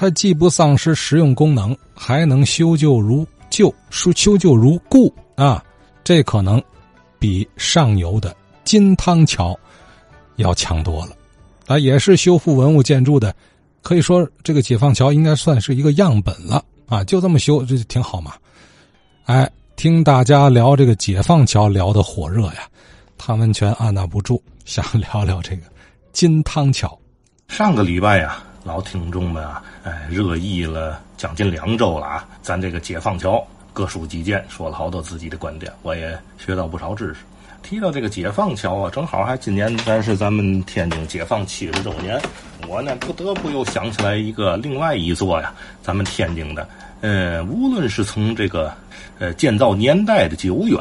它既不丧失实用功能，还能修旧如旧，修修旧如故啊！这可能比上游的金汤桥要强多了啊！也是修复文物建筑的，可以说这个解放桥应该算是一个样本了啊！就这么修，这就挺好嘛！哎，听大家聊这个解放桥聊的火热呀，汤文泉按捺不住，想聊聊这个金汤桥。上个礼拜呀。老听众们啊，哎，热议了将近两周了啊！咱这个解放桥各抒己见，说了好多自己的观点，我也学到不少知识。提到这个解放桥啊，正好还今年咱是咱们天津解放七十周年，我呢不得不又想起来一个另外一座呀，咱们天津的，呃，无论是从这个呃建造年代的久远，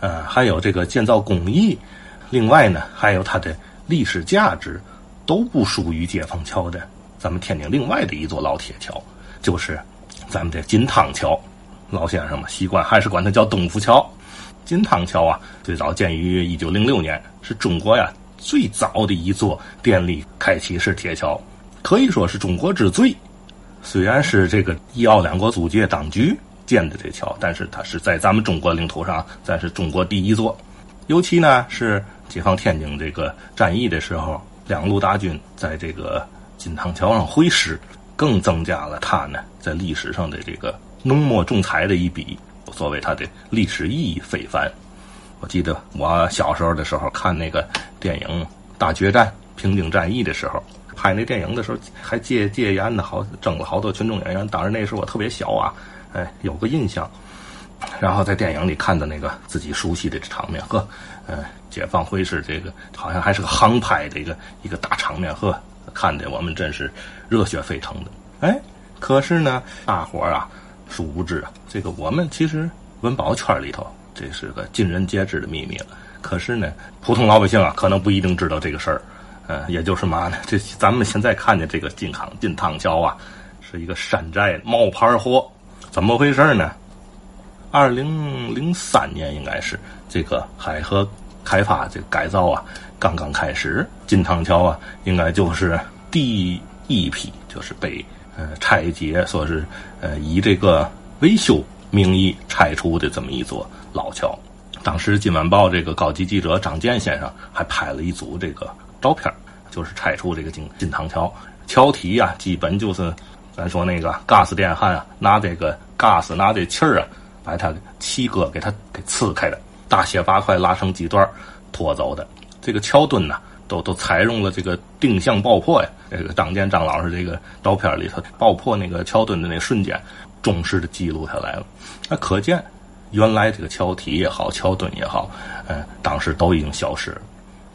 呃，还有这个建造工艺，另外呢，还有它的历史价值，都不输于解放桥的。咱们天津另外的一座老铁桥，就是咱们这金汤桥。老先生们习惯还是管它叫东福桥。金汤桥啊，最早建于一九零六年，是中国呀最早的一座电力开启式铁桥，可以说是中国之最。虽然是这个一奥两国租界当局建的这桥，但是它是在咱们中国领土上，咱是中国第一座。尤其呢是解放天津这个战役的时候，两路大军在这个。金汤桥上会师，更增加了他呢在历史上的这个浓墨重彩的一笔，作为他的历史意义非凡。我记得我小时候的时候看那个电影《大决战》平津战役的时候，拍那电影的时候还借借演的好，整了好多群众演员。当然那时候我特别小啊，哎，有个印象。然后在电影里看的那个自己熟悉的场面，呵，呃，解放会师这个好像还是个航拍的一个一个大场面，呵。看的我们真是热血沸腾的，哎，可是呢，大伙儿啊，殊不知啊，这个我们其实文保圈里头，这是个尽人皆知的秘密了。可是呢，普通老百姓啊，可能不一定知道这个事儿。嗯，也就是嘛呢，这咱们现在看见这个金康金汤桥啊，是一个山寨冒牌货，怎么回事呢？二零零三年应该是这个海河开发这个改造啊。刚刚开始，金汤桥啊，应该就是第一批，就是被呃拆解，说是呃以这个维修名义拆除的这么一座老桥。当时《金晚报》这个高级记者张健先生还拍了一组这个照片，就是拆除这个金金汤桥桥体啊，基本就是咱说那个 gas 电焊啊，拿这个 gas 拿这气儿啊，把它气割给它给刺开的，大卸八块拉成几段拖走的。这个桥墩呢，都都采用了这个定向爆破呀。这个张建张老师这个照片里头爆破那个桥墩的那瞬间，忠实的记录下来了。那可见，原来这个桥体也好，桥墩也好，嗯，当时都已经消失了。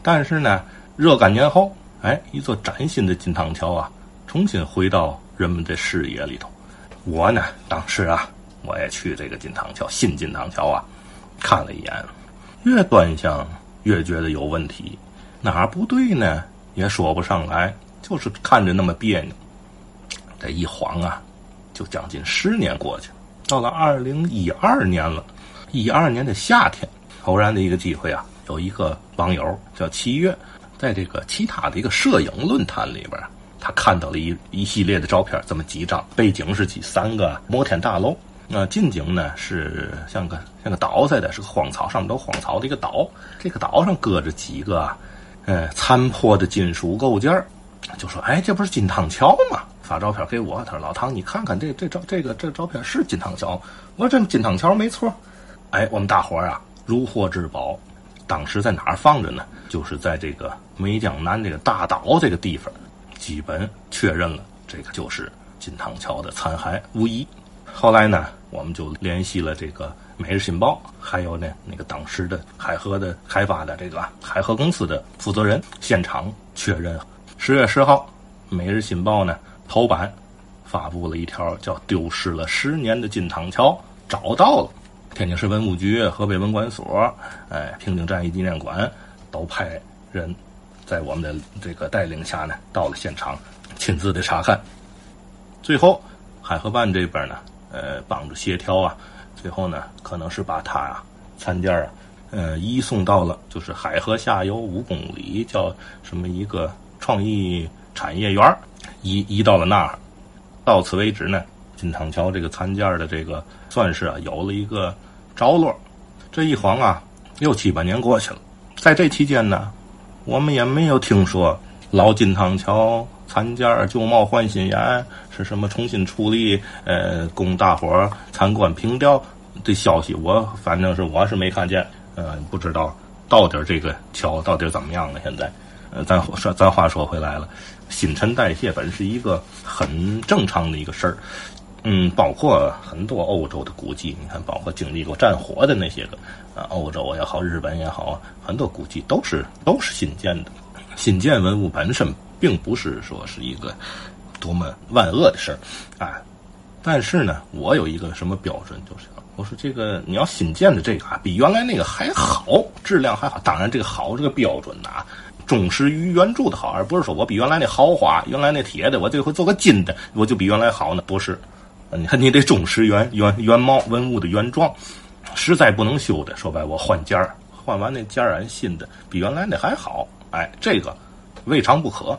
但是呢，若干年后，哎，一座崭新的金汤桥啊，重新回到人们的视野里头。我呢，当时啊，我也去这个金汤桥，新金汤桥啊，看了一眼，越端详。越觉得有问题，哪儿不对呢？也说不上来，就是看着那么别扭。这一晃啊，就将近十年过去了。到了二零一二年了，一二年的夏天，偶然的一个机会啊，有一个网友叫七月，在这个其他的一个摄影论坛里边，他看到了一一系列的照片，这么几张，背景是几三个摩天大楼。那近景呢是像个像个岛似的，是个荒草，上面都荒草的一个岛。这个岛上搁着几个，呃，残破的金属构件儿就说：“哎，这不是金汤桥吗？”发照片给我，他说：“老唐，你看看这这照这个这照片是金汤桥。”我说：“这金汤桥没错。”哎，我们大伙儿啊如获至宝。当时在哪儿放着呢？就是在这个梅江南这个大岛这个地方，基本确认了这个就是金汤桥的残骸无疑。后来呢？我们就联系了这个《每日新报》，还有呢那个当时的海河的开发的这个海河公司的负责人，现场确认。十月十号，《每日新报》呢头版发布了一条叫“丢失了十年的金汤桥找到了”。天津市文物局、河北文管所、哎平津战役纪念馆都派人在我们的这个带领下呢到了现场，亲自的查看。最后，海河办这边呢。呃，帮助协调啊，最后呢，可能是把它啊残件啊，呃，移送到了就是海河下游五公里，叫什么一个创意产业园移移到了那儿。到此为止呢，金汤桥这个参件的这个算是啊有了一个着落。这一晃啊，又七八年过去了，在这期间呢，我们也没有听说老金汤桥参件旧貌换新颜，是什么重新处理，呃，供大伙参观凭吊的消息。我反正是我是没看见，呃，不知道到底这个桥到底怎么样了。现在，呃，咱说咱话说回来了，新陈代谢本是一个很正常的一个事儿。嗯，包括很多欧洲的古迹，你看，包括经历过战火的那些个啊，欧洲也好，日本也好，很多古迹都是都是新建的。新建文物本身并不是说是一个多么万恶的事儿啊。但是呢，我有一个什么标准，就是我说这个你要新建的这个啊，比原来那个还好，质量还好。当然，这个好这个标准呐，忠实于原著的好，而不是说我比原来那豪华，原来那铁的，我这回做个金的，我就比原来好呢，不是。你看，你得忠实原原原貌文物的原状，实在不能修的，说白我换件儿，换完那件儿俺新的，比原来那还好。哎，这个未尝不可。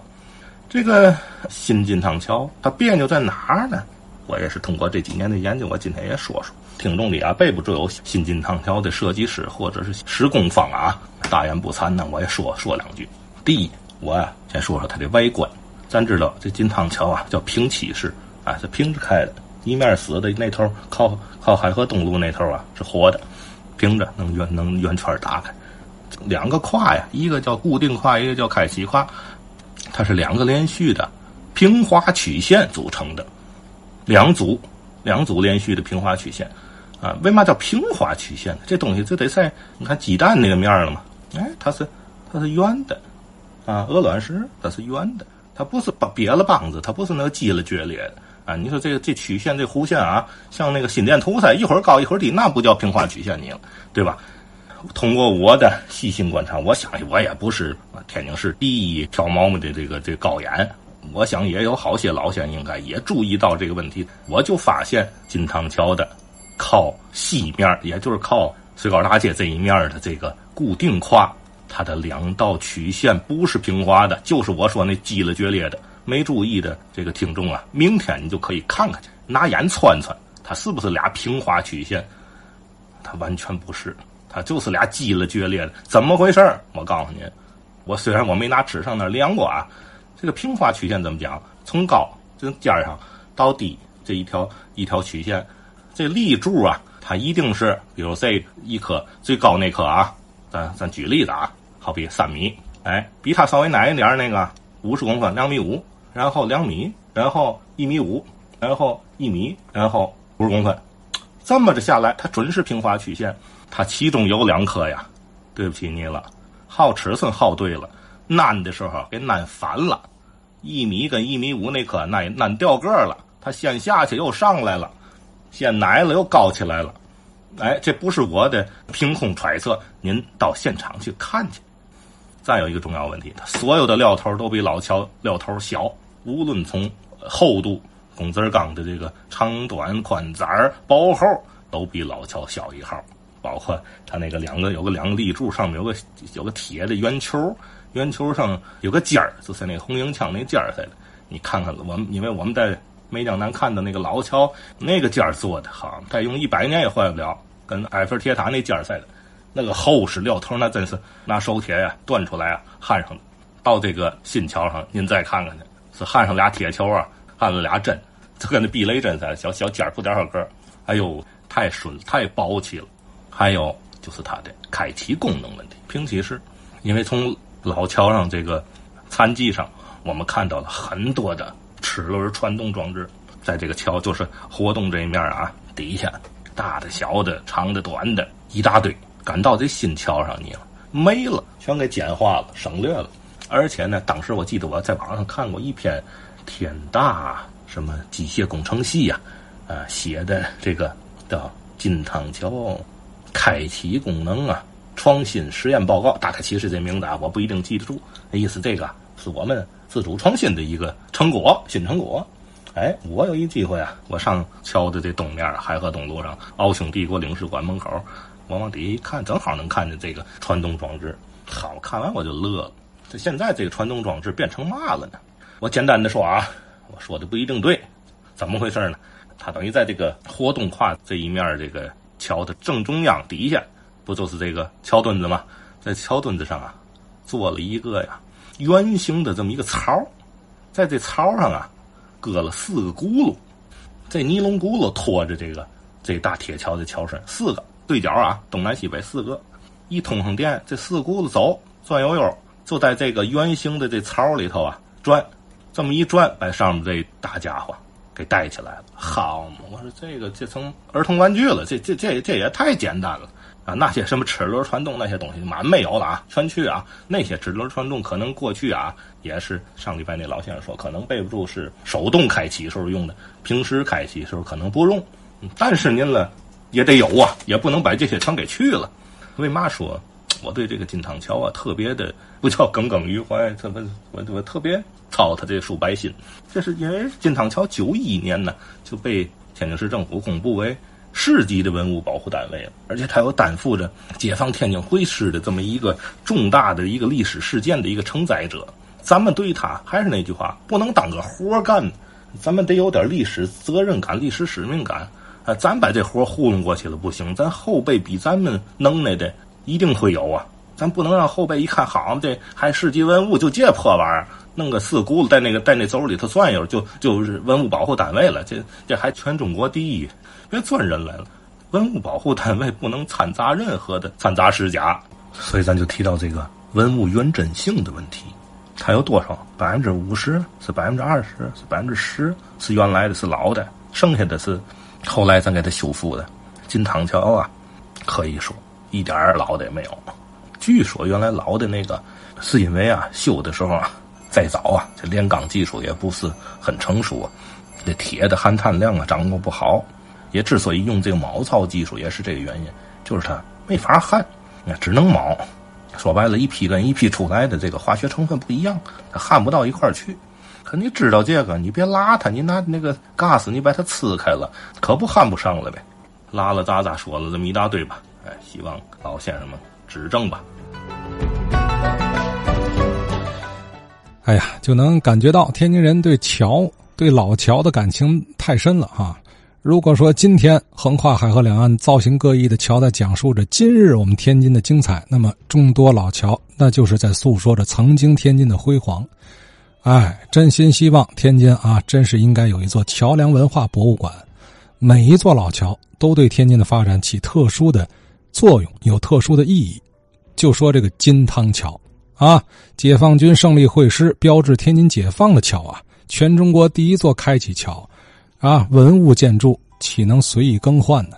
这个新金汤桥它别扭在哪儿呢？我也是通过这几年的研究，我今天也说说。听众里啊，背不住有新金汤桥的设计师或者是施工方啊，大言不惭呢，我也说说两句。第一，我呀先说说它的外观。咱知道这金汤桥啊叫平起式，啊是平着开的。一面死的那头靠靠海河东路那头啊是活的，平着能圆能圆圈打开，两个跨呀，一个叫固定跨，一个叫开启跨，它是两个连续的平滑曲线组成的，两组两组连续的平滑曲线啊。为嘛叫平滑曲线呢？这东西就得在你看鸡蛋那个面了嘛，哎，它是它是圆的啊，鹅卵石它是圆的，它不是瘪了帮子，它不是那个鸡了决裂的。啊，你说这个这曲线这弧线啊，像那个心电图似的，一会儿高一会儿低，那不叫平滑曲线你了，对吧？通过我的细心观察，我相信我也不是天津市第一挑毛毛的这个这高眼，我想也有好些老乡应该也注意到这个问题。我就发现金汤桥的靠西面，也就是靠水高大街这一面的这个固定跨，它的两道曲线不是平滑的，就是我说那激了决裂的。没注意的这个听众啊，明天你就可以看看去，拿眼穿穿，它是不是俩平滑曲线？它完全不是，它就是俩激了决裂的。怎么回事我告诉你，我虽然我没拿纸上那量过啊，这个平滑曲线怎么讲？从高这尖上到低这一条一条曲线，这立柱啊，它一定是，比如这一棵最高那棵啊，咱咱举例子啊，好比三米，哎，比它稍微矮一点那个五十公分，两米五。然后两米，然后一米五，然后一米，然后五十公分，这么着下来，它准是平滑曲线。它其中有两颗呀，对不起你了，耗尺寸耗对了，难的时候给难反了，一米跟一米五那颗难难掉个了，它先下去又上来了，先矮了又高起来了。哎，这不是我的凭空揣测，您到现场去看去。再有一个重要问题，它所有的料头都比老乔料头小。无论从厚度、工字钢的这个长短、宽窄、薄厚，都比老乔小一号。包括它那个两个有个两个立柱，上面有个有个铁的圆球，圆球上有个尖儿，就是那红缨枪那尖儿似的。你看看我们，因为我们在梅江南看的那个老桥，那个尖儿做的好，再用一百年也坏不了，跟埃菲尔铁塔那尖儿似的。那个厚实料头，那真是拿手铁呀锻出来啊焊上的。到这个新桥上，您再看看去。是焊上俩铁球啊，焊了俩针，就跟那避雷针似的，小小尖儿不点少个哎呦，太顺太薄气了。还有就是它的开启功能问题，平起式。因为从老桥上这个残迹上，我们看到了很多的齿轮传动装置，在这个桥就是活动这一面啊，底下大的、小的、长的、短的一大堆，赶到这新桥上你了，没了，全给简化了，省略了。而且呢，当时我记得我在网上看过一篇天大什么机械工程系呀，啊写的这个叫金汤桥开启功能啊创新实验报告，大概其实这名字啊我不一定记得住，那意思这个是我们自主创新的一个成果，新成果。哎，我有一机会啊，我上桥的这东面海河东路上奥匈帝国领事馆门口，我往底下一看，正好能看见这个传动装置，好看完我就乐了。这现在这个传动装置变成嘛了呢？我简单的说啊，我说的不一定对。怎么回事呢？它等于在这个活动跨这一面这个桥的正中央底下，不就是这个桥墩子吗？在桥墩子上啊，做了一个呀圆形的这么一个槽，在这槽上啊，搁了四个轱辘，这尼龙轱辘拖着这个这大铁桥的桥身，四个对角啊，东南西北四个，一通上电，这四个轱辘走转悠悠，就在这个圆形的这槽里头啊转，这么一转，把上面这大家伙。给带起来了，好嘛！我说这个这成儿童玩具了，这这这这也太简单了啊！那些什么齿轮传动那些东西满没有了啊，全去啊！那些齿轮传动可能过去啊也是上礼拜那老先生说可能备不住是手动开启时候用的，平时开启时候可能不用。但是您了也得有啊，也不能把这些全给去了。为嘛说我对这个金汤桥啊特别的不叫耿耿于怀，特别我我特别。操他这数白心，这是因为金汤桥九一年呢就被天津市政府公布为市级的文物保护单位了，而且它又担负着解放天津会师的这么一个重大的一个历史事件的一个承载者。咱们对他还是那句话，不能当个活干，咱们得有点历史责任感、历史使命感啊！咱把这活糊弄过去了不行，咱后辈比咱们能耐的一定会有啊！咱不能让后辈一看，好这还市级文物就这破玩意儿。弄个四轱辘在那个在那轴里头转悠，就就是文物保护单位了。这这还全中国第一，别钻人来了。文物保护单位不能掺杂任何的掺杂使假，所以咱就提到这个文物原真性的问题。它有多少？百分之五十是百分之二十是百分之十是原来的是老的，剩下的是后来咱给它修复的。金汤桥啊，可以说一点老的也没有。据说原来老的那个是因为啊修的时候啊。再早啊，这炼钢技术也不是很成熟，啊这铁的含碳量啊掌握不好，也之所以用这个铆造技术也是这个原因，就是它没法焊，那只能铆。说白了，一批跟一批出来的这个化学成分不一样，它焊不到一块儿去。可你知道这个，你别拉它，你拿那个 gas 你把它呲开了，可不焊不上了呗。拉拉杂杂说了这么一大堆吧，哎，希望老先生们指正吧。哎呀，就能感觉到天津人对桥、对老桥的感情太深了哈。如果说今天横跨海河两岸造型各异的桥在讲述着今日我们天津的精彩，那么众多老桥那就是在诉说着曾经天津的辉煌。哎，真心希望天津啊，真是应该有一座桥梁文化博物馆。每一座老桥都对天津的发展起特殊的作用，有特殊的意义。就说这个金汤桥。啊！解放军胜利会师，标志天津解放的桥啊，全中国第一座开启桥，啊，文物建筑岂能随意更换呢？